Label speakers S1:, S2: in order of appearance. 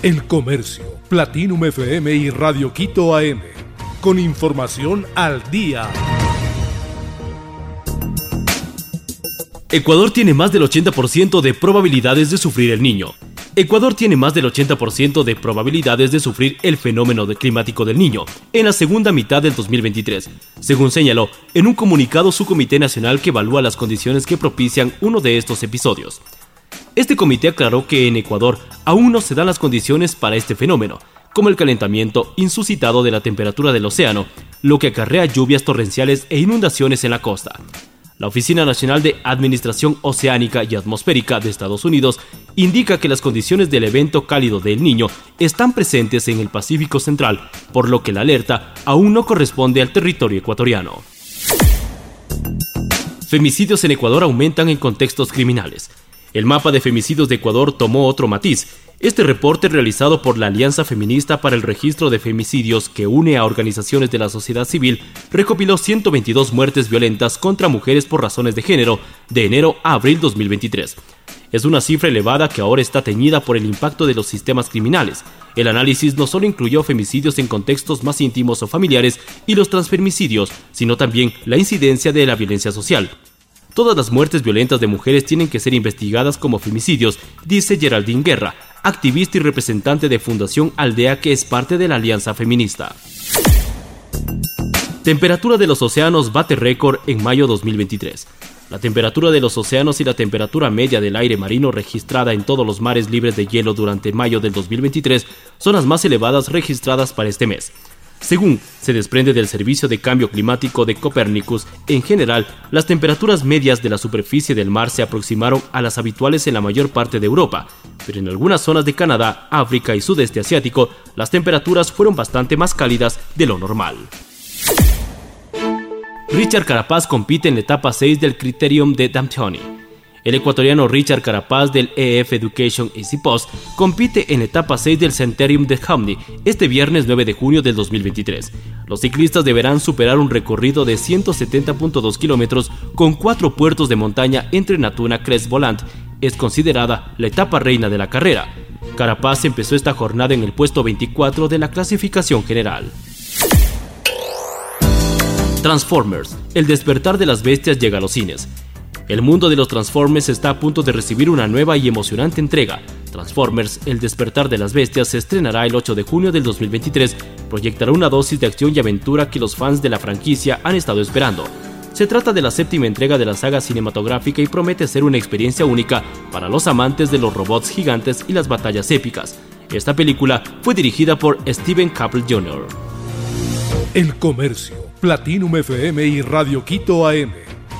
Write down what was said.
S1: El Comercio, Platinum FM y Radio Quito AM. Con información al día.
S2: Ecuador tiene más del 80% de probabilidades de sufrir el niño. Ecuador tiene más del 80% de probabilidades de sufrir el fenómeno climático del niño en la segunda mitad del 2023, según señaló en un comunicado su Comité Nacional que evalúa las condiciones que propician uno de estos episodios. Este comité aclaró que en Ecuador aún no se dan las condiciones para este fenómeno, como el calentamiento insuscitado de la temperatura del océano, lo que acarrea lluvias torrenciales e inundaciones en la costa. La Oficina Nacional de Administración Oceánica y Atmosférica de Estados Unidos indica que las condiciones del evento cálido del Niño están presentes en el Pacífico Central, por lo que la alerta aún no corresponde al territorio ecuatoriano. Femicidios en Ecuador aumentan en contextos criminales. El mapa de femicidios de Ecuador tomó otro matiz. Este reporte realizado por la Alianza Feminista para el Registro de Femicidios, que une a organizaciones de la sociedad civil, recopiló 122 muertes violentas contra mujeres por razones de género de enero a abril 2023. Es una cifra elevada que ahora está teñida por el impacto de los sistemas criminales. El análisis no solo incluyó femicidios en contextos más íntimos o familiares y los transfemicidios, sino también la incidencia de la violencia social. Todas las muertes violentas de mujeres tienen que ser investigadas como femicidios, dice Geraldine Guerra, activista y representante de Fundación Aldea que es parte de la Alianza Feminista. Temperatura de los océanos bate récord en mayo 2023. La temperatura de los océanos y la temperatura media del aire marino registrada en todos los mares libres de hielo durante mayo del 2023 son las más elevadas registradas para este mes. Según se desprende del Servicio de Cambio Climático de Copernicus, en general, las temperaturas medias de la superficie del mar se aproximaron a las habituales en la mayor parte de Europa, pero en algunas zonas de Canadá, África y sudeste asiático, las temperaturas fueron bastante más cálidas de lo normal. Richard Carapaz compite en la etapa 6 del Criterium de Damtoni. El ecuatoriano Richard Carapaz del EF Education Easy Post compite en etapa 6 del Centerium de Hamni este viernes 9 de junio del 2023. Los ciclistas deberán superar un recorrido de 170.2 kilómetros con cuatro puertos de montaña entre Natuna Crest Volant. Es considerada la etapa reina de la carrera. Carapaz empezó esta jornada en el puesto 24 de la clasificación general. Transformers, el despertar de las bestias llega a los cines. El mundo de los Transformers está a punto de recibir una nueva y emocionante entrega. Transformers, El despertar de las bestias, se estrenará el 8 de junio del 2023. Proyectará una dosis de acción y aventura que los fans de la franquicia han estado esperando. Se trata de la séptima entrega de la saga cinematográfica y promete ser una experiencia única para los amantes de los robots gigantes y las batallas épicas. Esta película fue dirigida por Steven Caple Jr.
S1: El Comercio, Platinum FM y Radio Quito AM